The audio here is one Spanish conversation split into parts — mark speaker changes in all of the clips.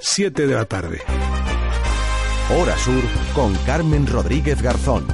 Speaker 1: 7 de la tarde.
Speaker 2: Hora Sur con Carmen Rodríguez Garzón.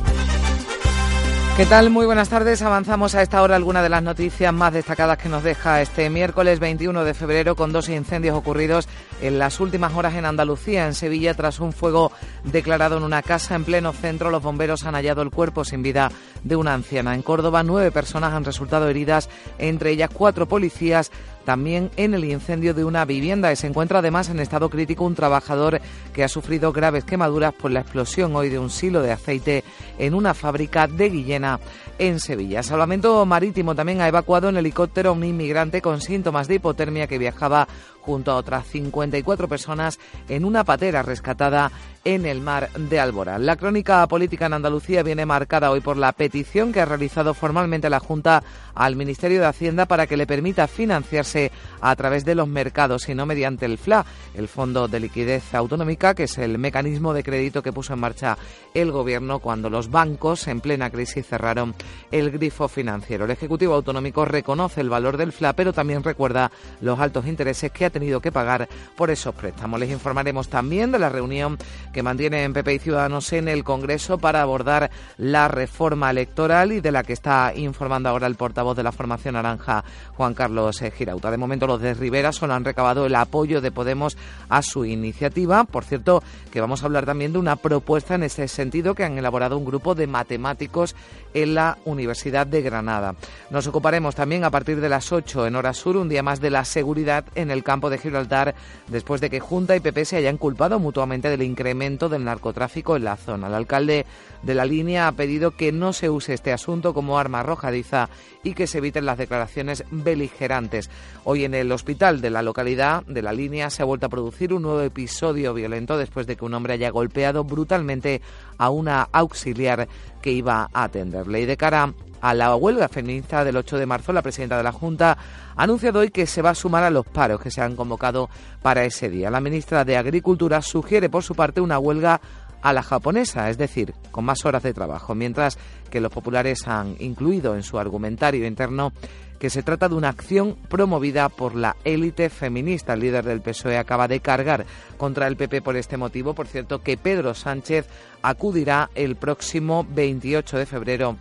Speaker 3: ¿Qué tal? Muy buenas tardes. Avanzamos a esta hora algunas de las noticias más destacadas que nos deja este miércoles 21 de febrero con dos incendios ocurridos en las últimas horas en Andalucía. En Sevilla, tras un fuego declarado en una casa en pleno centro, los bomberos han hallado el cuerpo sin vida de una anciana. En Córdoba, nueve personas han resultado heridas, entre ellas cuatro policías también en el incendio de una vivienda. Y se encuentra además en estado crítico un trabajador que ha sufrido graves quemaduras por la explosión hoy de un silo de aceite en una fábrica de Guillena en Sevilla. Salvamento Marítimo también ha evacuado en helicóptero a un inmigrante con síntomas de hipotermia que viajaba junto a otras 54 personas en una patera rescatada en el mar de Alborán. La crónica política en Andalucía viene marcada hoy por la petición que ha realizado formalmente la Junta al Ministerio de Hacienda para que le permita financiarse a través de los mercados y no mediante el FLA, el Fondo de Liquidez Autonómica, que es el mecanismo de crédito que puso en marcha el Gobierno cuando los bancos en plena crisis cerraron el grifo financiero. El Ejecutivo Autonómico reconoce el valor del FLA, pero también recuerda los altos intereses que ha tenido que pagar por esos préstamos. Les informaremos también de la reunión que mantienen PP y Ciudadanos en el Congreso para abordar la reforma electoral y de la que está informando ahora el portavoz de la formación naranja, Juan Carlos Girauta. De momento, los de Rivera solo han recabado el apoyo de Podemos a su iniciativa. Por cierto, que vamos a hablar también de una propuesta en ese sentido que han elaborado un grupo de matemáticos en la Universidad de Granada. Nos ocuparemos también a partir de las 8 en hora sur, un día más de la seguridad en el de Gibraltar, después de que Junta y PP se hayan culpado mutuamente del incremento del narcotráfico en la zona. El alcalde de la línea ha pedido que no se use este asunto como arma arrojadiza y que se eviten las declaraciones beligerantes. Hoy en el hospital de la localidad de la línea se ha vuelto a producir un nuevo episodio violento después de que un hombre haya golpeado brutalmente a una auxiliar que iba a atenderle. Y de cara a la huelga feminista del 8 de marzo, la presidenta de la Junta ha anunciado hoy que se va a sumar a los paros que se han convocado para ese día. La ministra de Agricultura sugiere, por su parte, una huelga a la japonesa, es decir, con más horas de trabajo, mientras que los populares han incluido en su argumentario interno que se trata de una acción promovida por la élite feminista. El líder del PSOE acaba de cargar contra el PP por este motivo. Por cierto, que Pedro Sánchez acudirá el próximo 28 de febrero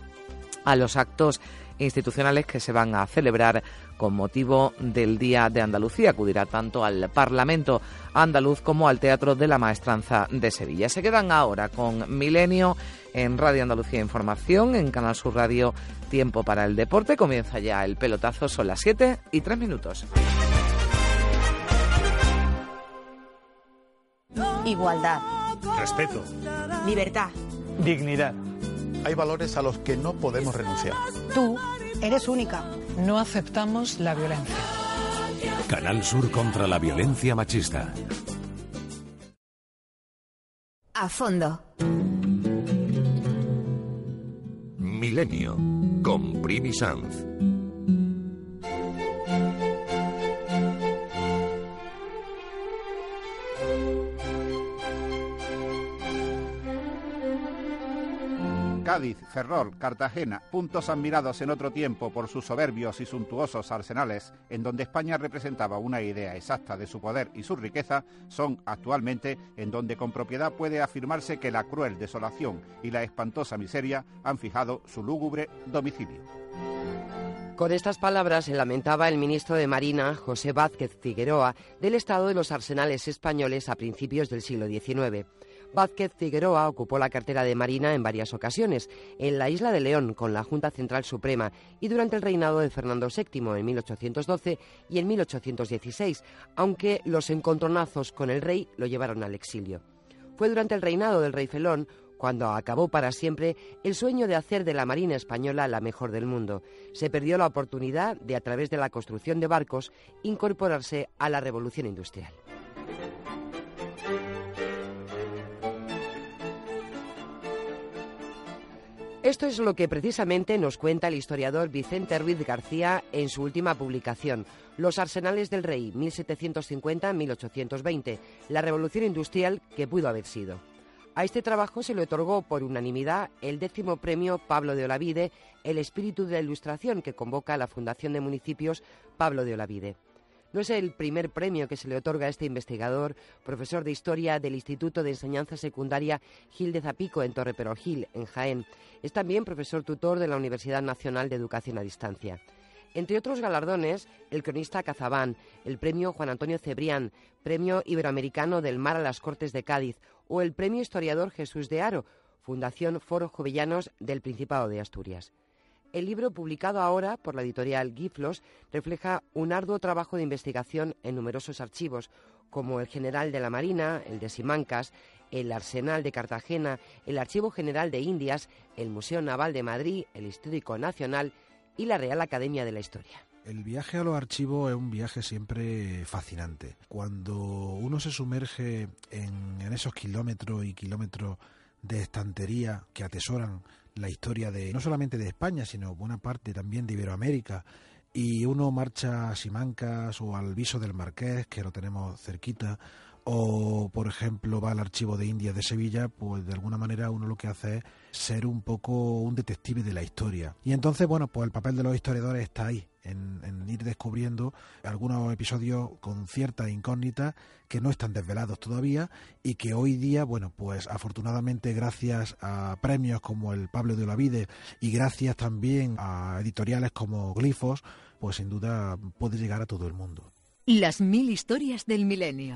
Speaker 3: a los actos institucionales que se van a celebrar con motivo del Día de Andalucía. Acudirá tanto al Parlamento andaluz como al Teatro de la Maestranza de Sevilla. Se quedan ahora con Milenio en Radio Andalucía Información, en Canal Sur Radio Tiempo para el Deporte. Comienza ya el pelotazo, son las 7 y 3 minutos.
Speaker 4: Igualdad.
Speaker 1: Respeto.
Speaker 4: Libertad.
Speaker 5: Dignidad.
Speaker 6: Hay valores a los que no podemos renunciar.
Speaker 4: Tú eres única.
Speaker 7: No aceptamos la violencia.
Speaker 8: Canal Sur contra la violencia machista.
Speaker 9: A fondo.
Speaker 8: Milenio con Primi Sanz.
Speaker 10: Cádiz, Ferrol, Cartagena, puntos admirados en otro tiempo por sus soberbios y suntuosos arsenales, en donde España representaba una idea exacta de su poder y su riqueza, son actualmente en donde con propiedad puede afirmarse que la cruel desolación y la espantosa miseria han fijado su lúgubre domicilio.
Speaker 11: Con estas palabras se lamentaba el ministro de Marina, José Vázquez Figueroa, del estado de los arsenales españoles a principios del siglo XIX. Vázquez Figueroa ocupó la cartera de Marina en varias ocasiones, en la isla de León con la Junta Central Suprema y durante el reinado de Fernando VII en 1812 y en 1816, aunque los encontronazos con el rey lo llevaron al exilio. Fue durante el reinado del rey Felón cuando acabó para siempre el sueño de hacer de la Marina española la mejor del mundo. Se perdió la oportunidad de, a través de la construcción de barcos, incorporarse a la revolución industrial. Esto es lo que precisamente nos cuenta el historiador Vicente Ruiz García en su última publicación, Los Arsenales del Rey, 1750-1820, la revolución industrial que pudo haber sido. A este trabajo se le otorgó por unanimidad el décimo premio Pablo de Olavide, El espíritu de la ilustración que convoca la Fundación de Municipios Pablo de Olavide. No es el primer premio que se le otorga a este investigador, profesor de Historia del Instituto de Enseñanza Secundaria Gil de Zapico en Torre Gil, en Jaén. Es también profesor tutor de la Universidad Nacional de Educación a Distancia. Entre otros galardones, el cronista Cazabán, el premio Juan Antonio Cebrián, premio Iberoamericano del Mar a las Cortes de Cádiz o el premio historiador Jesús de Aro, Fundación Foro Jovellanos del Principado de Asturias. El libro, publicado ahora por la editorial Giflos, refleja un arduo trabajo de investigación en numerosos archivos, como el General de la Marina, el de Simancas, el Arsenal de Cartagena, el Archivo General de Indias, el Museo Naval de Madrid, el Histórico Nacional y la Real Academia de la Historia.
Speaker 5: El viaje a los archivos es un viaje siempre fascinante. Cuando uno se sumerge en, en esos kilómetros y kilómetros de estantería que atesoran la historia de no solamente de España, sino buena parte también de Iberoamérica. Y uno marcha a Simancas o al Viso del Marqués, que lo tenemos cerquita, o por ejemplo va al archivo de India de Sevilla, pues de alguna manera uno lo que hace es ser un poco un detective de la historia. Y entonces, bueno, pues el papel de los historiadores está ahí, en, ir descubriendo algunos episodios con cierta incógnita que no están desvelados todavía y que hoy día, bueno, pues afortunadamente gracias a premios como el Pablo de Olavide y gracias también a editoriales como Glifos, pues sin duda puede llegar a todo el mundo.
Speaker 12: Las mil historias del milenio.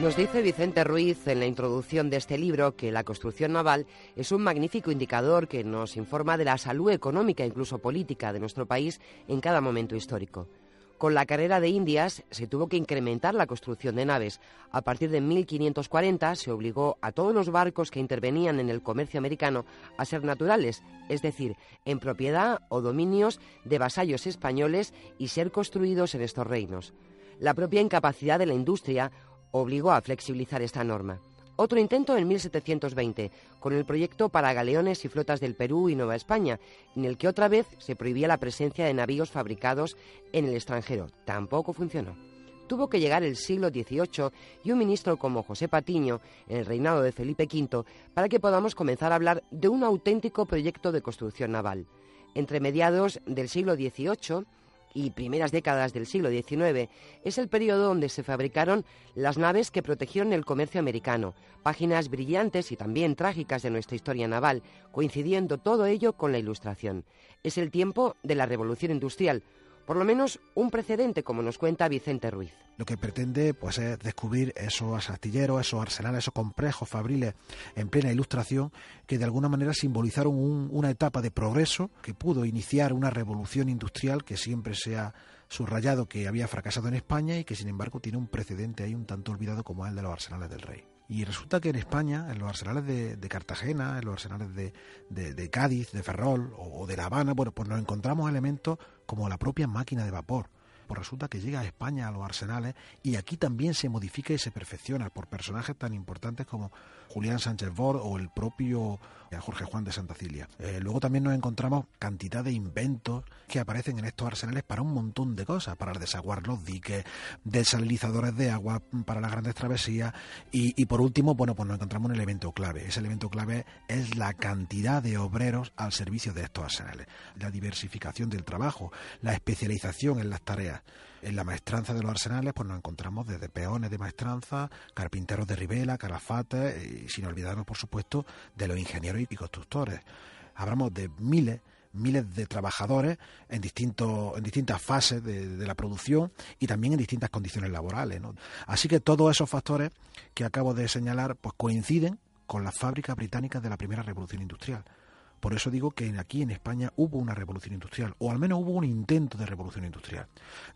Speaker 11: Nos dice Vicente Ruiz en la introducción de este libro que la construcción naval es un magnífico indicador que nos informa de la salud económica e incluso política de nuestro país en cada momento histórico. Con la carrera de Indias se tuvo que incrementar la construcción de naves. A partir de 1540 se obligó a todos los barcos que intervenían en el comercio americano a ser naturales, es decir, en propiedad o dominios de vasallos españoles y ser construidos en estos reinos. La propia incapacidad de la industria obligó a flexibilizar esta norma. Otro intento en 1720, con el proyecto para galeones y flotas del Perú y Nueva España, en el que otra vez se prohibía la presencia de navíos fabricados en el extranjero. Tampoco funcionó. Tuvo que llegar el siglo XVIII y un ministro como José Patiño, en el reinado de Felipe V, para que podamos comenzar a hablar de un auténtico proyecto de construcción naval. Entre mediados del siglo XVIII y primeras décadas del siglo XIX es el periodo donde se fabricaron las naves que protegieron el comercio americano, páginas brillantes y también trágicas de nuestra historia naval, coincidiendo todo ello con la Ilustración. Es el tiempo de la Revolución Industrial, por lo menos un precedente, como nos cuenta Vicente Ruiz.
Speaker 5: Lo que pretende pues, es descubrir esos astilleros, esos arsenales, esos complejos fabriles en plena ilustración que de alguna manera simbolizaron una etapa de progreso que pudo iniciar una revolución industrial que siempre se ha subrayado que había fracasado en España y que sin embargo tiene un precedente ahí un tanto olvidado como el de los arsenales del rey. Y resulta que en España, en los arsenales de, Cartagena, en los arsenales de, Cádiz, de Ferrol o, de La Habana, bueno, pues nos encontramos elementos como la propia máquina de vapor. Pues resulta que llega a España a los arsenales y aquí también se modifica y se perfecciona por personajes tan importantes como Julián Sánchez Bord o el propio Jorge Juan de Santa Cilia. Eh, luego también nos encontramos cantidad de inventos que aparecen en estos arsenales para un montón de cosas, para desaguar los diques, desalinizadores de agua para las grandes travesías y, por último, bueno, pues nos encontramos un elemento clave. Ese elemento clave es la cantidad de obreros al servicio de estos arsenales, la diversificación del trabajo, la especialización en las tareas. En la maestranza de los arsenales, pues nos encontramos desde peones de maestranza, carpinteros de ribela, carafates, y sin olvidarnos, por supuesto, de los ingenieros y constructores. Hablamos de miles miles de trabajadores en, distintos, en distintas fases de, la producción y también en distintas condiciones laborales. Así que todos esos factores que acabo de señalar pues coinciden con las fábricas británicas de la primera revolución industrial. Por eso digo que aquí en España hubo una revolución industrial, o al menos hubo un intento de revolución industrial,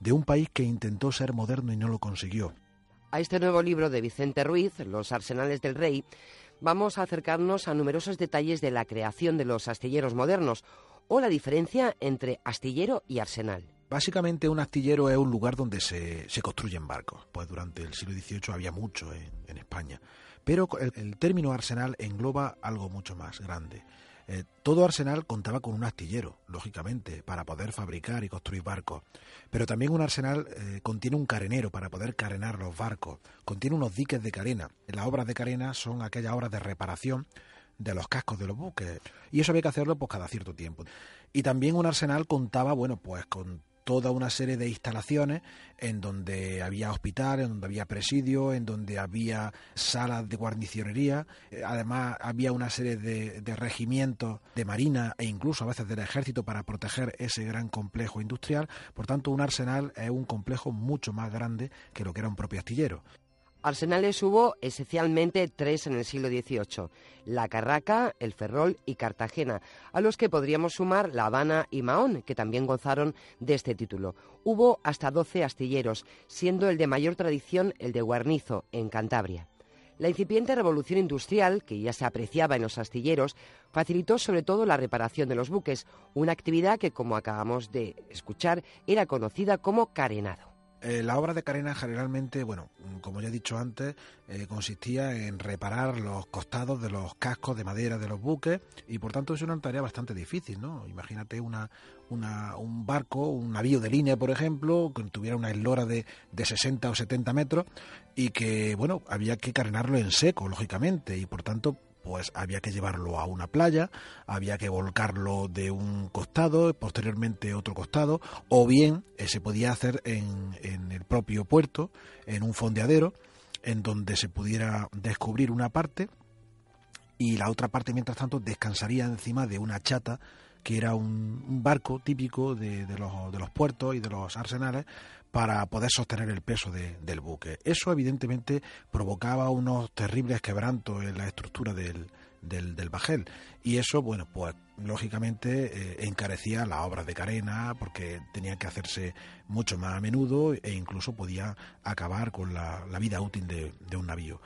Speaker 5: de un país que intentó ser moderno y no lo consiguió.
Speaker 11: A este nuevo libro de Vicente Ruiz, Los Arsenales del Rey, vamos a acercarnos a numerosos detalles de la creación de los astilleros modernos o la diferencia entre astillero y arsenal.
Speaker 5: Básicamente un astillero es un lugar donde se, construyen barcos. Pues durante el siglo XVIII había mucho en España Pero el, término arsenal engloba algo mucho más grande. Eh, todo arsenal contaba con un astillero, lógicamente, para poder fabricar y construir barcos. Pero también un arsenal eh, contiene un carenero para poder carenar los barcos. Contiene unos diques de carena. Las obras de carena son aquellas obras de reparación de los cascos de los buques. Y eso había que hacerlo pues cada cierto tiempo. Y también un arsenal contaba, bueno, pues con toda una serie de instalaciones en donde había hospitales, en donde había presidio, en donde había salas de guarnicionería. Eh, además, había una serie de, de, regimientos de marina e incluso a veces del ejército para proteger ese gran complejo industrial. Por tanto, un arsenal es un complejo mucho más grande que lo que era un propio astillero.
Speaker 11: Arsenales hubo esencialmente tres en el siglo XVIII, La Carraca, El Ferrol y Cartagena, a los que podríamos sumar La Habana y Mahón, que también gozaron de este título. Hubo hasta doce astilleros, siendo el de mayor tradición el de Guarnizo, en Cantabria. La incipiente revolución industrial, que ya se apreciaba en los astilleros, facilitó sobre todo la reparación de los buques, una actividad que, como acabamos de escuchar, era conocida como carenado.
Speaker 5: Eh, la obra de Carena generalmente, bueno, como ya he dicho antes, eh, consistía en reparar los costados de los cascos de madera de los buques y por tanto es una tarea bastante difícil, ¿no? Imagínate una, un barco, un navío de línea, por ejemplo, que tuviera una eslora de, de 60 o 70 metros y que, bueno, había que carenarlo en seco, lógicamente, y por tanto pues había que llevarlo a una playa, había que volcarlo de un costado, posteriormente otro costado, o bien eh, se podía hacer en, en el propio puerto, en un fondeadero, en donde se pudiera descubrir una parte y la otra parte, mientras tanto, descansaría encima de una chata que era un, barco típico de, de, los, de, los, puertos y de los arsenales para poder sostener el peso del buque. Eso evidentemente provocaba unos terribles quebrantos en la estructura del, del, bajel y eso, bueno, pues lógicamente eh, encarecía la obra de carena porque tenía que hacerse mucho más a menudo e incluso podía acabar con la, la vida útil de, de un navío.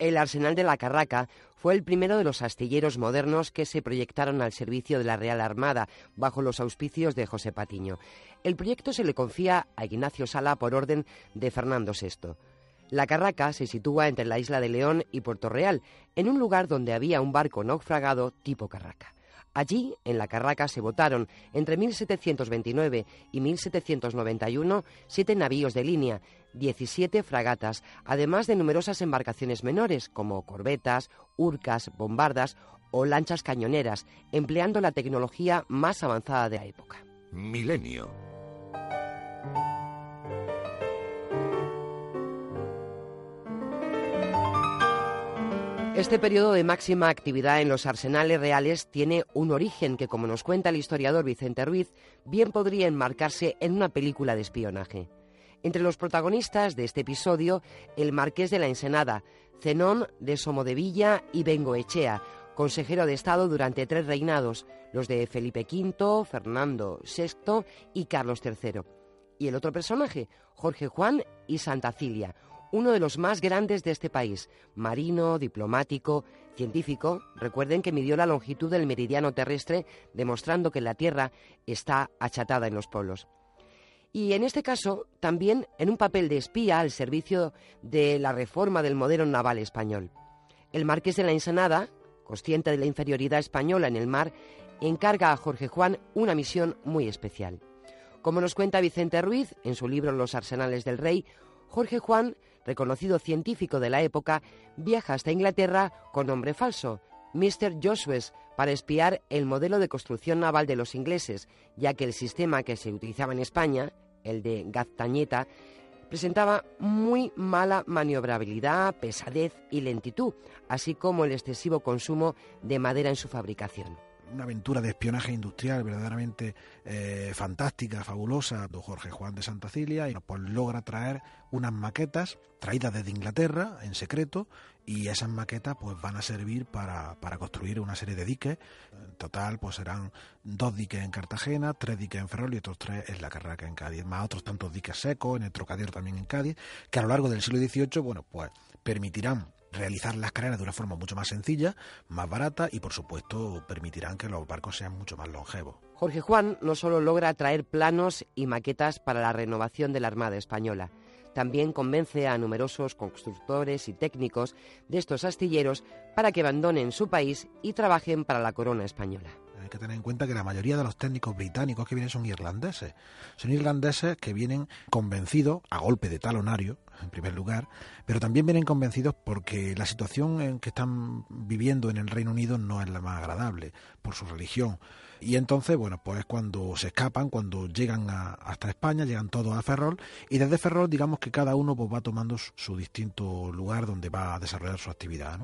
Speaker 11: El arsenal de la Carraca fue el primero de los astilleros modernos que se proyectaron al servicio de la Real Armada bajo los auspicios de José Patiño. El proyecto se le confía a Ignacio Sala por orden de Fernando VI. La Carraca se sitúa entre la isla de León y Puerto Real, en un lugar donde había un barco naufragado tipo Carraca. Allí, en la Carraca, se votaron entre 1729 y 1791 siete navíos de línea, 17 fragatas, además de numerosas embarcaciones menores como corbetas, urcas, bombardas o lanchas cañoneras, empleando la tecnología más avanzada de la época.
Speaker 8: Milenio.
Speaker 11: Este periodo de máxima actividad en los arsenales reales tiene un origen que, como nos cuenta el historiador Vicente Ruiz, bien podría enmarcarse en una película de espionaje. Entre los protagonistas de este episodio, el marqués de la Ensenada, Zenón de Somodevilla y Bengoechea, consejero de Estado durante tres reinados, los de Felipe V, Fernando VI y Carlos III. Y el otro personaje, Jorge Juan y Santa Cilia, uno de los más grandes de este país, marino, diplomático, científico. Recuerden que midió la longitud del meridiano terrestre, demostrando que la Tierra está achatada en los polos. Y en este caso, también en un papel de espía al servicio de la reforma del modelo naval español. El marqués de la Ensenada, consciente de la inferioridad española en el mar, encarga a Jorge Juan una misión muy especial. Como nos cuenta Vicente Ruiz en su libro Los Arsenales del Rey, Jorge Juan reconocido científico de la época, viaja hasta Inglaterra con nombre falso, Mr. Joshues, para espiar el modelo de construcción naval de los ingleses, ya que el sistema que se utilizaba en España, el de Gaztañeta, presentaba muy mala maniobrabilidad, pesadez y lentitud, así como el excesivo consumo de madera en su fabricación
Speaker 5: una aventura de espionaje industrial verdaderamente eh, fantástica, fabulosa, de Jorge Juan de Santa Cilia, y pues logra traer unas maquetas traídas desde Inglaterra en secreto, y esas maquetas pues van a servir para, para construir una serie de diques. En total pues serán dos diques en Cartagena, tres diques en Ferrol y otros tres en La Carraca en Cádiz, más otros tantos diques secos, en el Trocadero también en Cádiz, que a lo largo del siglo XVIII, bueno, pues permitirán realizar las carreras de una forma mucho más sencilla, más barata y por supuesto permitirán que los barcos sean mucho más longevos.
Speaker 11: Jorge Juan no solo logra traer planos y maquetas para la renovación de la Armada Española, también convence a numerosos constructores y técnicos de estos astilleros para que abandonen su país y trabajen para la corona española.
Speaker 5: Que tener en cuenta que la mayoría de los técnicos británicos que vienen son irlandeses. Son irlandeses que vienen convencidos, a golpe de talonario, en primer lugar, pero también vienen convencidos porque la situación en que están viviendo en el Reino Unido no es la más agradable, por su religión. Y entonces, bueno, pues cuando se escapan, cuando llegan hasta España, llegan todos a Ferrol, y desde Ferrol, digamos que cada uno pues, va tomando su, distinto lugar donde va a desarrollar su actividad.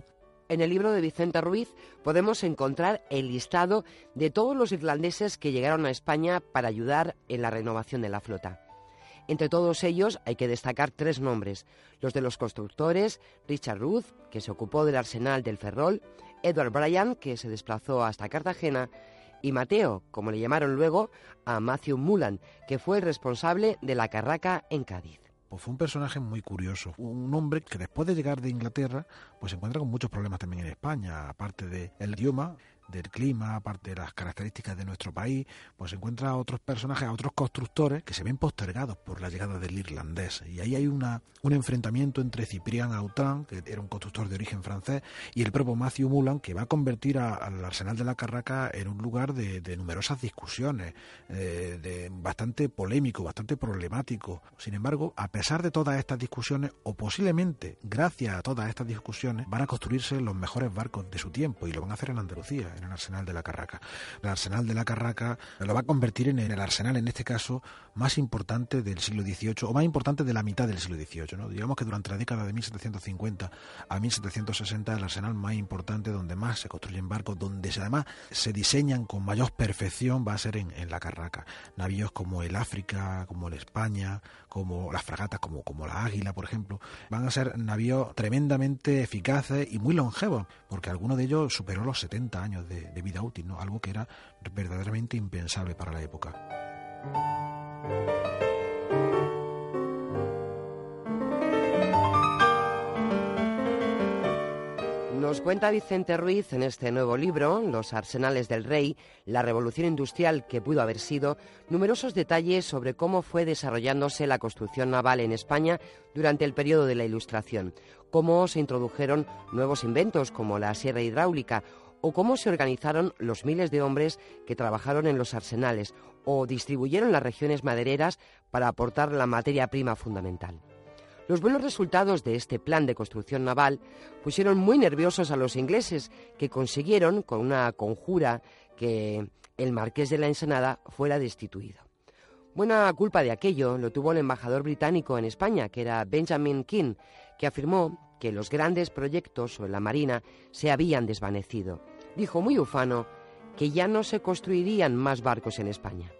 Speaker 11: En el libro de Vicente Ruiz podemos encontrar el listado de todos los irlandeses que llegaron a España para ayudar en la renovación de la flota. Entre todos ellos hay que destacar tres nombres, los de los constructores, Richard Ruth, que se ocupó del arsenal del Ferrol, Edward Bryan, que se desplazó hasta Cartagena, y Mateo, como le llamaron luego, a Matthew Mullan, que fue el responsable de la carraca en Cádiz.
Speaker 5: Pues fue un personaje muy curioso, un hombre que después de llegar de Inglaterra, pues se encuentra con muchos problemas también en España, aparte del idioma, del clima, aparte de las características de nuestro país, pues encuentra a otros personajes, a otros constructores que se ven postergados por la llegada del irlandés. Y ahí hay una, un enfrentamiento entre Ciprián Autran, que era un constructor de origen francés, y el propio Matthew Mulan, que va a convertir al Arsenal de la Carraca en un lugar de, numerosas discusiones, eh, de bastante polémico, bastante problemático. Sin embargo, a pesar de todas estas discusiones, o posiblemente gracias a todas estas discusiones, van a construirse los mejores barcos de su tiempo, y lo van a hacer en Andalucía en el arsenal de la Carraca. El arsenal de la Carraca lo va a convertir en el arsenal, en este caso, más importante del siglo XVIII, o más importante de la mitad del siglo XVIII. ¿no? Digamos que durante la década de 1750 a 1760 el arsenal más importante, donde más se construyen barcos, donde además se diseñan con mayor perfección, va a ser en, en la Carraca. Navíos como el África, como el España, como las fragatas, como, como la Águila, por ejemplo, van a ser navíos tremendamente eficaces y muy longevos, porque alguno de ellos superó los 70 años de, vida útil, ¿no? algo que era verdaderamente impensable para la época.
Speaker 11: Nos cuenta Vicente Ruiz en este nuevo libro, Los Arsenales del Rey, la revolución industrial que pudo haber sido, numerosos detalles sobre cómo fue desarrollándose la construcción naval en España durante el periodo de la Ilustración, cómo se introdujeron nuevos inventos como la sierra hidráulica o cómo se organizaron los miles de hombres que trabajaron en los arsenales o distribuyeron las regiones madereras para aportar la materia prima fundamental. Los buenos resultados de este plan de construcción naval pusieron muy nerviosos a los ingleses, que consiguieron, con una conjura, que el marqués de la Ensenada fuera destituido. Buena culpa de aquello lo tuvo el embajador británico en España, que era Benjamin King, que afirmó que los grandes proyectos sobre la Marina se habían desvanecido. Dijo muy ufano que ya no se construirían más barcos en España.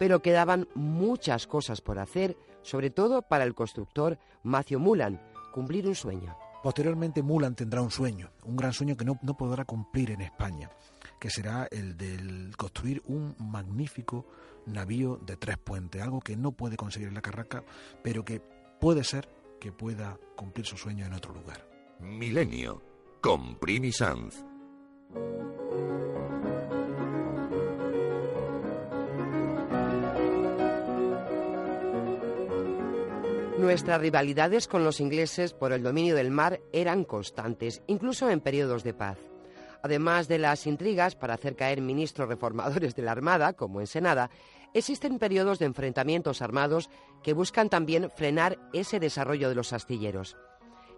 Speaker 11: Pero quedaban muchas cosas por hacer, sobre todo para el constructor Matthew Mulan, cumplir un sueño.
Speaker 5: Posteriormente Mulan tendrá un sueño, un gran sueño que no, no podrá cumplir en España, que será el de construir un magnífico navío de tres puentes, algo que no puede conseguir en la Carraca, pero que puede ser que pueda cumplir su sueño en otro lugar.
Speaker 8: Milenio, con Primi Sanz.
Speaker 11: Nuestras rivalidades con los ingleses por el dominio del mar eran constantes, incluso en periodos de paz. Además de las intrigas para hacer caer ministros reformadores de la Armada, como en Senada, existen periodos de enfrentamientos armados que buscan también frenar ese desarrollo de los astilleros.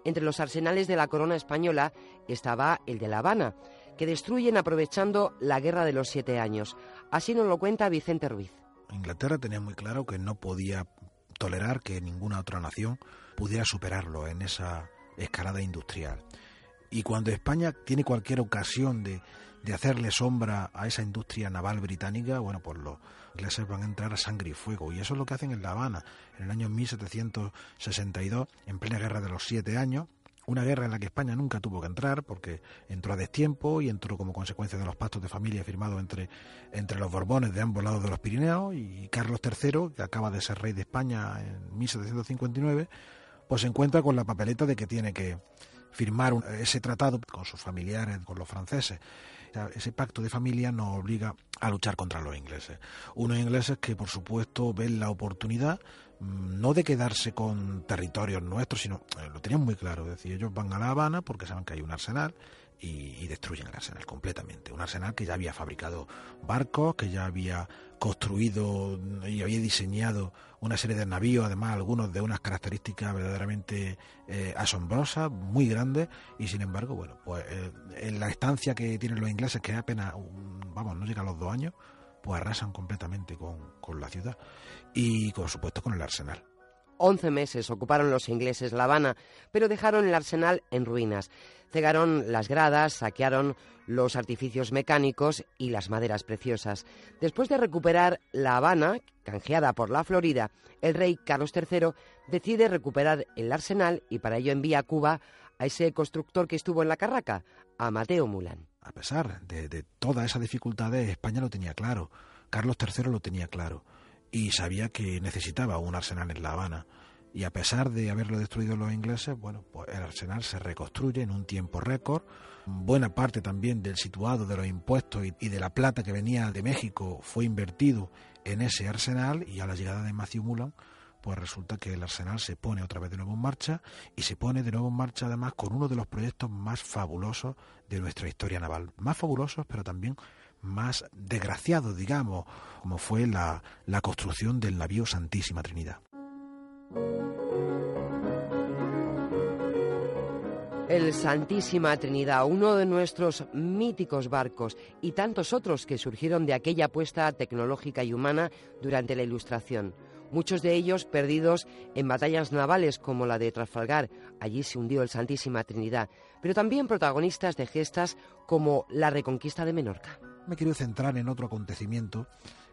Speaker 11: Entre los arsenales de la corona española estaba el de La Habana, que destruyen aprovechando la Guerra de los Siete Años. Así nos lo cuenta Vicente Ruiz.
Speaker 5: Inglaterra tenía muy claro que no podía tolerar que ninguna otra nación pudiera superarlo en esa escalada industrial. Y cuando España tiene cualquier ocasión de, de hacerle sombra a esa industria naval británica, bueno, pues los ingleses van a entrar a sangre y fuego. Y eso es lo que hacen en La Habana, en el año 1762, en plena guerra de los siete años, una guerra en la que España nunca tuvo que entrar porque entró a destiempo y entró como consecuencia de los pactos de familia firmados entre, entre los Borbones de ambos lados de los Pirineos y Carlos III, que acaba de ser rey de España en 1759, pues se encuentra con la papeleta de que tiene que firmar ese tratado con sus familiares, con los franceses. ese pacto de familia nos obliga a luchar contra los ingleses. Unos ingleses que, por supuesto, ven la oportunidad no de quedarse con territorios nuestros, sino eh, lo tenían muy claro. Es decir, ellos van a La Habana porque saben que hay un arsenal y, destruyen el arsenal completamente. Un arsenal que ya había fabricado barcos, que ya había construido y había diseñado una serie de navíos, además algunos de unas características verdaderamente eh, asombrosas, muy grandes, y sin embargo, bueno, pues eh, en la estancia que tienen los ingleses, que apenas, vamos, no llega a los dos años, pues arrasan completamente con, con la ciudad y, por supuesto, con el arsenal.
Speaker 11: Once meses ocuparon los ingleses La Habana, pero dejaron el arsenal en ruinas. Cegaron las gradas, saquearon los artificios mecánicos y las maderas preciosas. Después de recuperar La Habana, canjeada por la Florida, el rey Carlos III decide recuperar el arsenal y para ello envía a Cuba a ese constructor que estuvo en la Carraca, a Mateo Mulán.
Speaker 5: A pesar de, todas esas dificultades, España lo tenía claro, Carlos III lo tenía claro. Y sabía que necesitaba un arsenal en La Habana. Y a pesar de haberlo destruido los ingleses, bueno, pues el arsenal se reconstruye en un tiempo récord. Buena parte también del situado de los impuestos y, de la plata que venía de México fue invertido en ese arsenal y a la llegada de Matthew Mullen, pues resulta que el arsenal se pone otra vez de nuevo en marcha y se pone de nuevo en marcha además con uno de los proyectos más fabulosos de nuestra historia naval. Más fabulosos, pero también más desgraciados, digamos, como fue la, la construcción del navío Santísima Trinidad.
Speaker 11: El Santísima Trinidad, uno de nuestros míticos barcos y tantos otros que surgieron de aquella apuesta tecnológica y humana durante la Ilustración. Muchos de ellos perdidos en batallas navales como la de Trafalgar, allí se hundió el Santísima Trinidad, pero también protagonistas de gestas como la reconquista de Menorca.
Speaker 5: Me quiero centrar en otro acontecimiento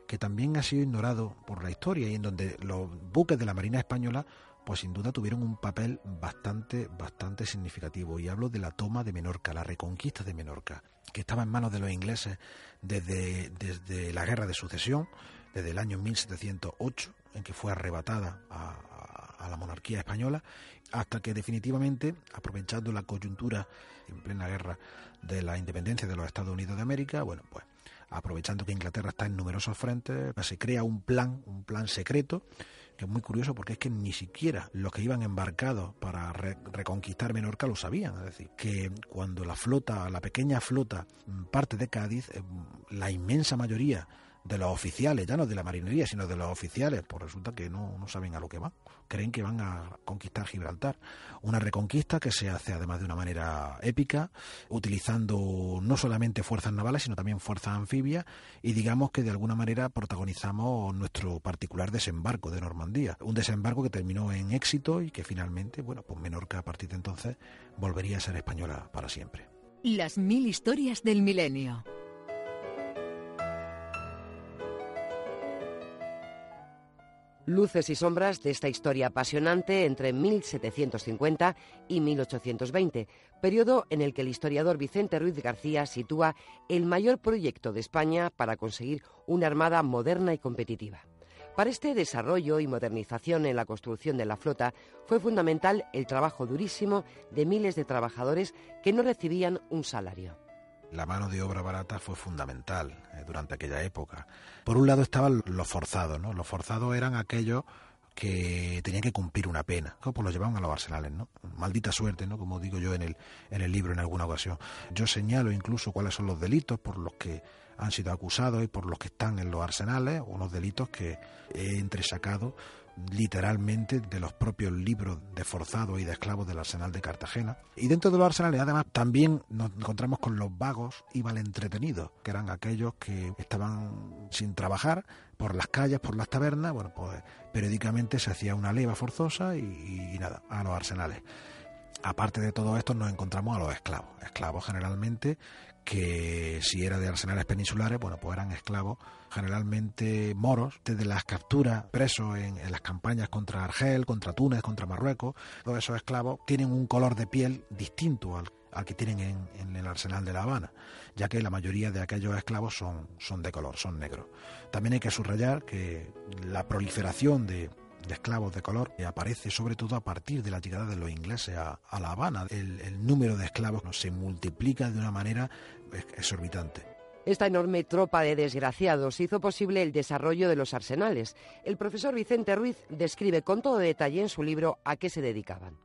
Speaker 5: que también ha sido ignorado por la historia y en donde los buques de la Marina Española pues sin duda tuvieron un papel bastante, bastante significativo. Y hablo de la toma de Menorca, la reconquista de Menorca, que estaba en manos de los ingleses desde, desde la Guerra de Sucesión, desde el año 1708, en que fue arrebatada a, la monarquía española, hasta que definitivamente, aprovechando la coyuntura en plena guerra de la independencia de los Estados Unidos de América, bueno, pues aprovechando que Inglaterra está en numerosos frentes, se crea un plan, un plan secreto, que es muy curioso porque es que ni siquiera los que iban embarcados para reconquistar Menorca lo sabían. Es decir, que cuando la flota, la pequeña flota parte de Cádiz, eh, la inmensa mayoría de los oficiales, ya no de la marinería, sino de los oficiales, pues resulta que no, no saben a lo que van. Creen que van a conquistar Gibraltar. Una reconquista que se hace además de una manera épica, utilizando no solamente fuerzas navales, sino también fuerzas anfibias, y digamos que de alguna manera protagonizamos nuestro particular desembarco de Normandía. Un desembarco que terminó en éxito y que finalmente, bueno, pues Menorca a partir de entonces volvería a ser española para siempre.
Speaker 12: Las mil historias del milenio.
Speaker 11: Luces y sombras de esta historia apasionante entre 1750 y 1820, periodo en el que el historiador Vicente Ruiz García sitúa el mayor proyecto de España para conseguir una armada moderna y competitiva. Para este desarrollo y modernización en la construcción de la flota fue fundamental el trabajo durísimo de miles de trabajadores que no recibían un salario
Speaker 5: la mano de obra barata fue fundamental eh, durante aquella época. Por un lado estaban los forzados, ¿no? Los forzados eran aquellos que tenían que cumplir una pena, pues los llevaban a los arsenales, ¿no? Maldita suerte, ¿no? Como digo yo en el, en el libro en alguna ocasión. Yo señalo incluso cuáles son los delitos por los que han sido acusados y por los que están en los arsenales, unos delitos que he entresacado literalmente de los propios libros de forzados y de esclavos del arsenal de Cartagena. Y dentro de los arsenales además también nos encontramos con los vagos y malentretenidos, que eran aquellos que estaban sin trabajar por las calles, por las tabernas, bueno, pues periódicamente se hacía una leva forzosa y, y nada, a los arsenales. Aparte de todo esto nos encontramos a los esclavos, esclavos generalmente que si era de arsenales peninsulares, bueno, pues eran esclavos generalmente moros, desde las capturas presos en, las campañas contra Argel, contra Túnez, contra Marruecos, todos esos esclavos tienen un color de piel distinto al, que tienen en, en, el arsenal de La Habana, ya que la mayoría de aquellos esclavos son, son de color, son negros. También hay que subrayar que la proliferación de, de esclavos de color que aparece sobre todo a partir de la llegada de los ingleses a, La Habana. El, el número de esclavos se multiplica de una manera exorbitante.
Speaker 11: Esta enorme tropa de desgraciados hizo posible el desarrollo de los arsenales. El profesor Vicente Ruiz describe con todo detalle en su libro a qué se dedicaban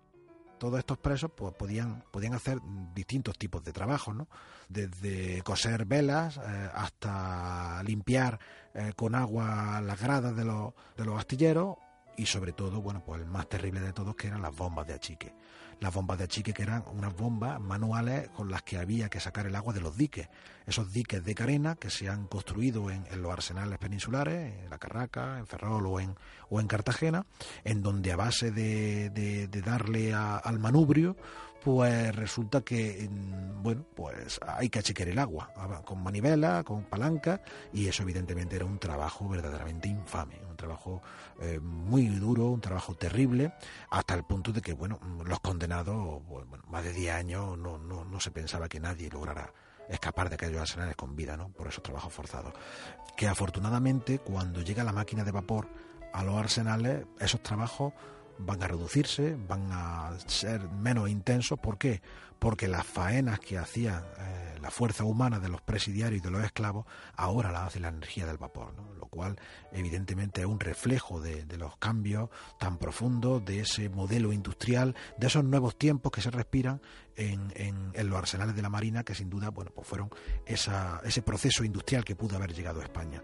Speaker 5: todos estos presos pues, podían, podían hacer distintos tipos de trabajos, ¿no? Desde coser velas eh, hasta limpiar eh, con agua las gradas de los, de los astilleros y sobre todo, bueno, pues el más terrible de todos que eran las bombas de achique las bombas de achique, que eran unas bombas manuales con las que había que sacar el agua de los diques. Esos diques de carena que se han construido en, los arsenales peninsulares, en La Carraca, en Ferrol o en, o en Cartagena, en donde a base de, de, darle al manubrio, pues resulta que, bueno, pues hay que achicar el agua con manivela, con palanca, y eso evidentemente era un trabajo verdaderamente infame, un trabajo eh, muy duro, un trabajo terrible, hasta el punto de que, bueno, los condenados, bueno, más de 10 años, no, no, no se pensaba que nadie lograra escapar de aquellos arsenales con vida, ¿no? Por esos trabajos forzados. Que afortunadamente, cuando llega la máquina de vapor a los arsenales, esos trabajos van a reducirse, van a ser menos intensos. ¿Por qué? Porque las faenas que hacía eh, la fuerza humana de los presidiarios y de los esclavos, ahora las hace la energía del vapor, lo cual evidentemente es un reflejo de, los cambios tan profundos, de ese modelo industrial, de esos nuevos tiempos que se respiran en, en, los arsenales de la Marina, que sin duda bueno, pues fueron esa, ese proceso industrial que pudo haber llegado a España.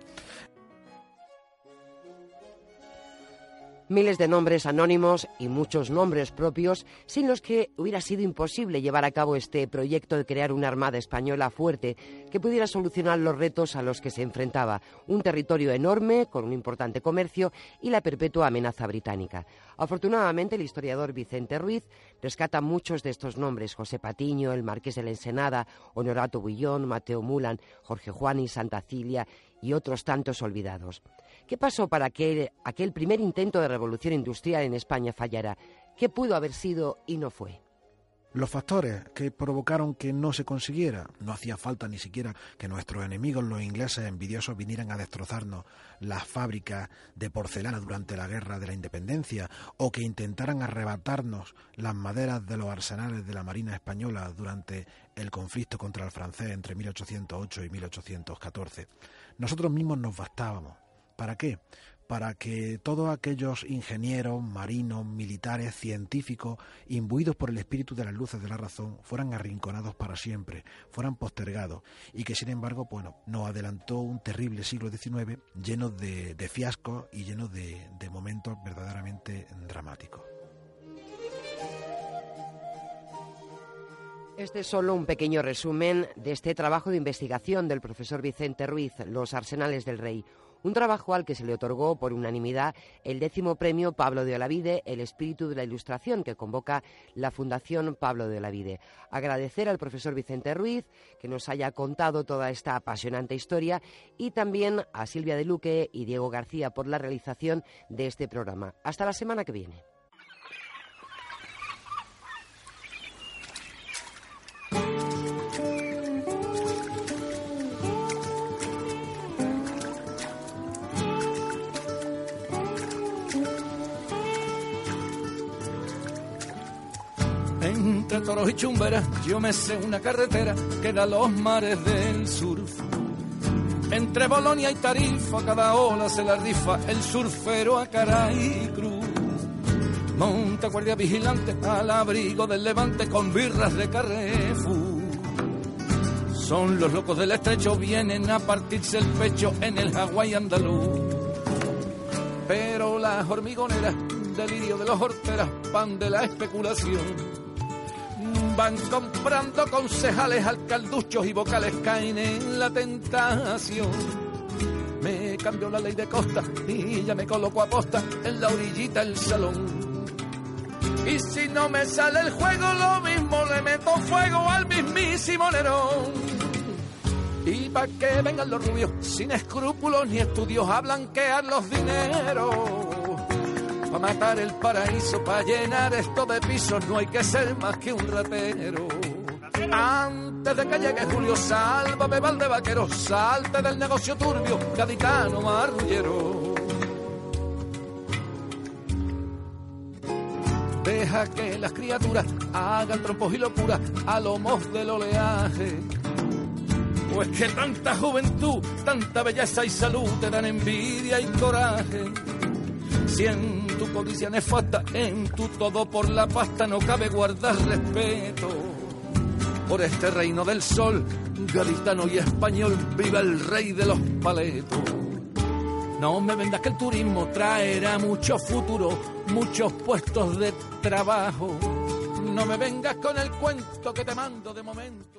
Speaker 11: Miles de nombres anónimos y muchos nombres propios sin los que hubiera sido imposible llevar a cabo este proyecto de crear una armada española fuerte que pudiera solucionar los retos a los que se enfrentaba, un territorio enorme con un importante comercio y la perpetua amenaza británica. Afortunadamente, el historiador Vicente Ruiz rescata muchos de estos nombres, José Patiño, el Marqués de la Ensenada, Honorato Bullón, Mateo Mulan, Jorge Juan y Santa Cilia y otros tantos olvidados. ¿Qué pasó para que aquel primer intento de revolución industrial en España fallara? ¿Qué pudo haber sido y no fue?
Speaker 5: Los factores que provocaron que no se consiguiera, no hacía falta ni siquiera que nuestros enemigos, los ingleses envidiosos, vinieran a destrozarnos las fábricas de porcelana durante la guerra de la independencia o que intentaran arrebatarnos las maderas de los arsenales de la Marina Española durante el conflicto contra el francés entre 1808 y 1814. Nosotros mismos nos bastábamos ¿Para qué? Para que todos aquellos ingenieros, marinos, militares, científicos, imbuidos por el espíritu de las luces de la razón, fueran arrinconados para siempre, fueran postergados, y que sin embargo, bueno, nos adelantó un terrible siglo XIX lleno de, fiascos y lleno de, de momentos verdaderamente dramáticos.
Speaker 11: Este es solo un pequeño resumen de este trabajo de investigación del profesor Vicente Ruiz, Los Arsenales del Rey, un trabajo al que se le otorgó por unanimidad el décimo premio Pablo de Olavide, el espíritu de la ilustración que convoca la Fundación Pablo de Olavide. Agradecer al profesor Vicente Ruiz que nos haya contado toda esta apasionante historia y también a Silvia de Luque y Diego García por la realización de este programa. Hasta la semana que viene.
Speaker 13: Toros y chumberas, yo me sé una carretera que da los mares del sur. Entre Bolonia y Tarifa, cada ola se la rifa el surfero a cara y cruz. Monta guardia vigilante al abrigo del levante con birras de Carrefour. Son los locos del estrecho, vienen a partirse el pecho en el Hawái andaluz. Pero las hormigoneras, delirio de los horteras, pan de la especulación van comprando concejales, alcalduchos y vocales caen en la tentación. Me cambió la ley de costa y ya me coloco a posta en la orillita del salón. Y si no me sale el juego, lo mismo le meto fuego al mismísimo Nerón. Y pa' que vengan los rubios, sin escrúpulos ni estudios, a blanquear los dineros para matar el paraíso, para llenar esto de pisos, no hay que ser más que un ratero. Antes de que llegue Julio, sálvame de Vaquero, salte del negocio turbio, gaditano marrullero. Deja que las criaturas hagan trompos y locuras a lomos del oleaje O es que tanta juventud, tanta belleza y salud te dan envidia y coraje. Si en tu codicia nefasta, en tu todo por la pasta no cabe guardar respeto. Por este reino del sol, gaditano y español, viva el rey de los paletos. No me vendas que el turismo traerá mucho futuro, muchos puestos de trabajo. No me vengas con el cuento que te mando de momento.